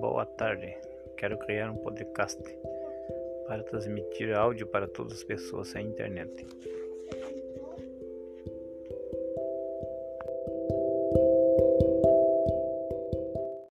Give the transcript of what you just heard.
Boa tarde. Quero criar um podcast para transmitir áudio para todas as pessoas sem internet.